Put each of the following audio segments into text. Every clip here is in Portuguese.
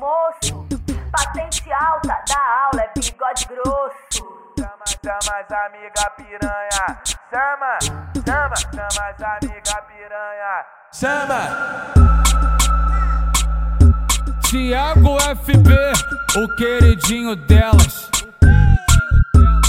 moço. Patente alta da aula é bigode grosso. Chama, chama as amiga piranha. Chama, chama, chama as amiga piranha. Chama! Thiago FB, o queridinho delas.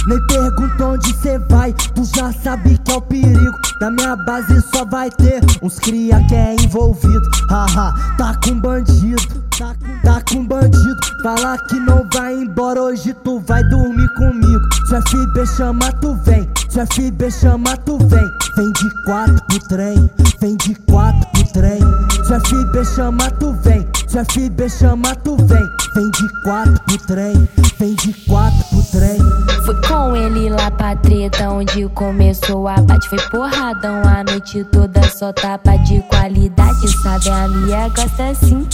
Nem pergunta onde cê vai, tu já sabe que é o perigo. Na minha base só vai ter uns cria que é envolvido. Haha, tá com bandido, tá com, tá com bandido. Fala que não vai embora, hoje tu vai dormir comigo. Se FB chama, tu vem. Se FB chama, tu vem. Vem de quatro pro trem, vem de quatro pro trem. Se FB chama, tu vem. Se FB chama, tu vem. Vem de quatro pro trem, vem de quatro pro trem. Fui com ele lá pra treta, onde começou a bate. Foi porradão a noite toda, só tapa de qualidade. Sabe, a minha gosta assim.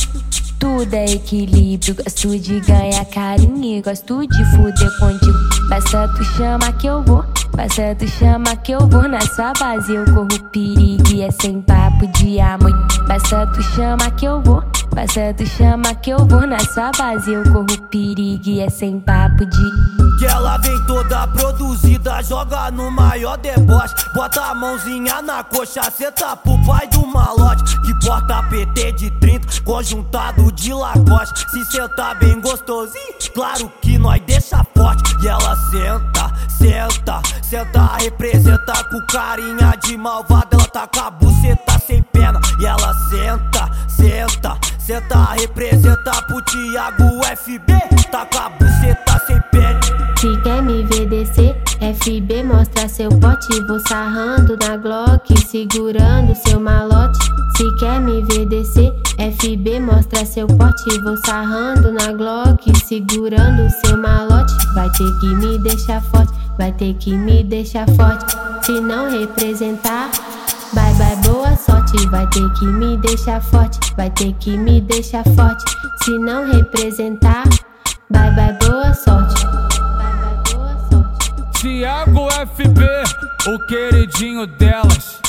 Tudo é equilíbrio, gosto de ganhar carinho gosto de fuder contigo. Basta tu chama que eu vou, basta tu chama que eu vou. Nessa base eu corro perigo e é sem papo de amor. Basta tu chama que eu vou, basta tu chama que eu vou. Nessa base eu corro perigo e é sem papo de. Que ela vem toda produzida, joga no maior deboche. Bota a mãozinha na coxa, senta pro pai do malote. Que porta PT de 30, conjuntado de lacoste. Se sentar bem gostosinho, claro que nós deixa forte. E ela senta, senta, senta, representa com carinha de malvada. Ela tá com a buceta sem pena. E ela senta, senta, senta, representa pro Thiago FB. Tá com a buceta sem pena. Se quer me ver descer, FB mostra seu pote. Vou sarrando na Glock, segurando seu malote. Se quer me ver descer, FB mostra seu pote. Vou sarrando na Glock, segurando seu malote. Vai ter que me deixar forte, vai ter que me deixar forte. Se não representar. Bye bye, boa sorte. Vai ter que me deixar forte. Vai ter que me deixar forte. Se não representar, bye bye, boa sorte. Thiago FB, o queridinho delas.